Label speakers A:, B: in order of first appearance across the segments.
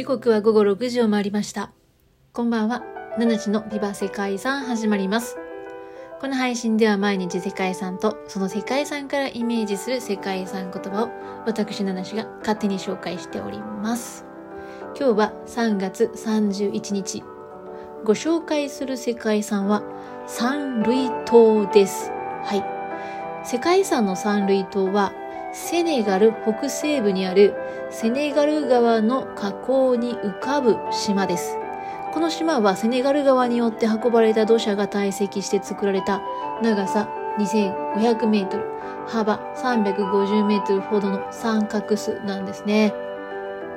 A: 時刻は午後6時を回りました。こんばんは。7時のビバ世界遺産始まります。この配信では毎日世界遺産とその世界遺産からイメージする世界遺産言葉を私七種が勝手に紹介しております。今日は3月31日。ご紹介する世界遺産は三類島です。はい。世界遺産の三類島はセネガル北西部にあるセネガル川の河口に浮かぶ島です。この島はセネガル川によって運ばれた土砂が堆積して作られた長さ2500メートル、幅350メートルほどの三角巣なんですね。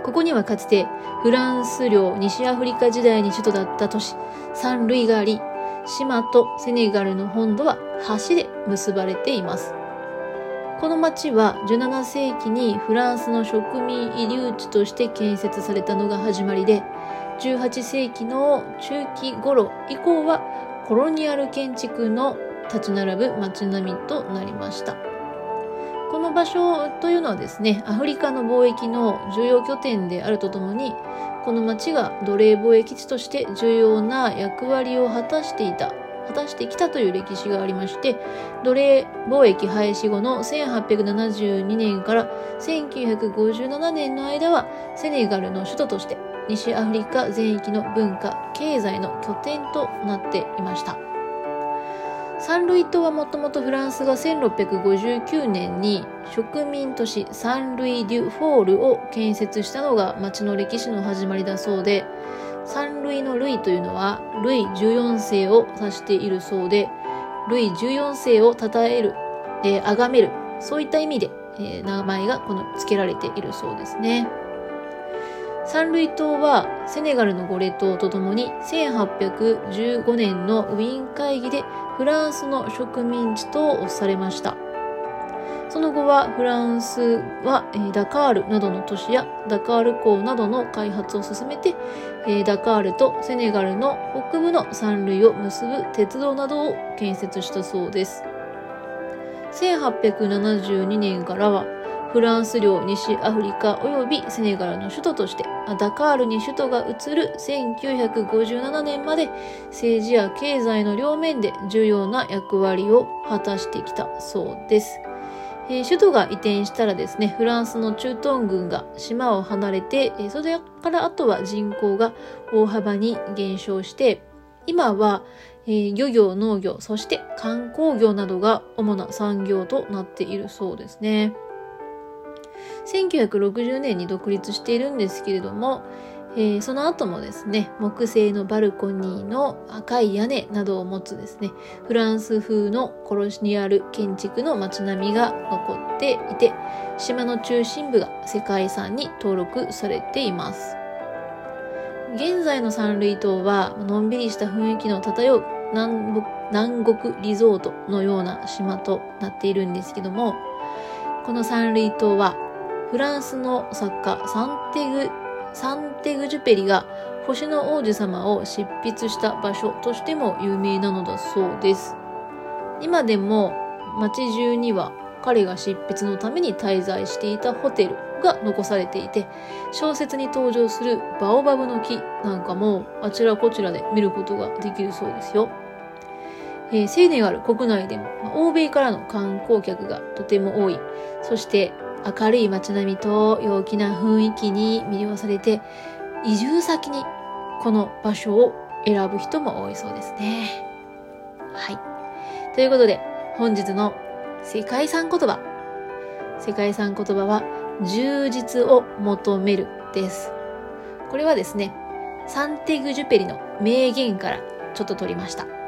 A: ここにはかつてフランス領西アフリカ時代に首都だった都市サンルイがあり、島とセネガルの本土は橋で結ばれています。この町は17世紀にフランスの植民遺留地として建設されたのが始まりで、18世紀の中期頃以降はコロニアル建築の立ち並ぶ街並みとなりました。この場所というのはですね、アフリカの貿易の重要拠点であるとともに、この町が奴隷貿易地として重要な役割を果たしていた果たしてきたという歴史がありまして、奴隷貿易廃止後の1872年から1957年の間は、セネガルの首都として西アフリカ全域の文化、経済の拠点となっていました。サンルイ島はもともとフランスが1659年に植民都市サンルイ・デュ・フォールを建設したのが町の歴史の始まりだそうで、三類の類というのは、類14世を指しているそうで、類14世を称える、えー、崇める、そういった意味で、えー、名前がこの付けられているそうですね。三類島はセネガルのゴレ島とともに1815年のウィーン会議でフランスの植民地とされました。その後はフランスは、えダカールなどの都市やダカール港などの開発を進めて、えダカールとセネガルの北部の山類を結ぶ鉄道などを建設したそうです。1872年からはフランス領西アフリカ及びセネガルの首都としてダカールに首都が移る1957年まで政治や経済の両面で重要な役割を果たしてきたそうです。えー、首都が移転したらですね、フランスの駐屯軍が島を離れて、えー、それからあとは人口が大幅に減少して、今は、えー、漁業、農業、そして観光業などが主な産業となっているそうですね。1960年に独立しているんですけれども、えー、その後もですね、木製のバルコニーの赤い屋根などを持つですね、フランス風のコロニアル建築の街並みが残っていて、島の中心部が世界遺産に登録されています。現在の三類島は、のんびりした雰囲気の漂う南国リゾートのような島となっているんですけども、この三類島は、フランスの作家サンテグサンテグジュペリが星の王子様を執筆した場所としても有名なのだそうです。今でも街中には彼が執筆のために滞在していたホテルが残されていて、小説に登場するバオバブの木なんかもあちらこちらで見ることができるそうですよ。えー、セーネガル国内でも、欧米からの観光客がとても多い。そして明るい街並みと陽気な雰囲気に魅了されて、移住先にこの場所を選ぶ人も多いそうですね。はい。ということで、本日の世界遺産言葉。世界遺産言葉は、充実を求めるです。これはですね、サンテグジュペリの名言からちょっと取りました。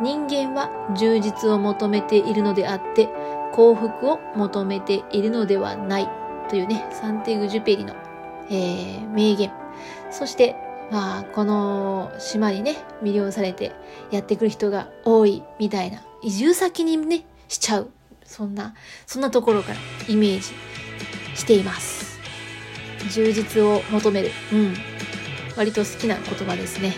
A: 人間は充実を求めているのであって、幸福を求めているのではないというね、サンティグ・ジュペリの、えー、名言。そして、まあ、この島にね、魅了されてやってくる人が多いみたいな、移住先にね、しちゃう。そんな、そんなところからイメージしています。充実を求める。うん。割と好きな言葉ですね。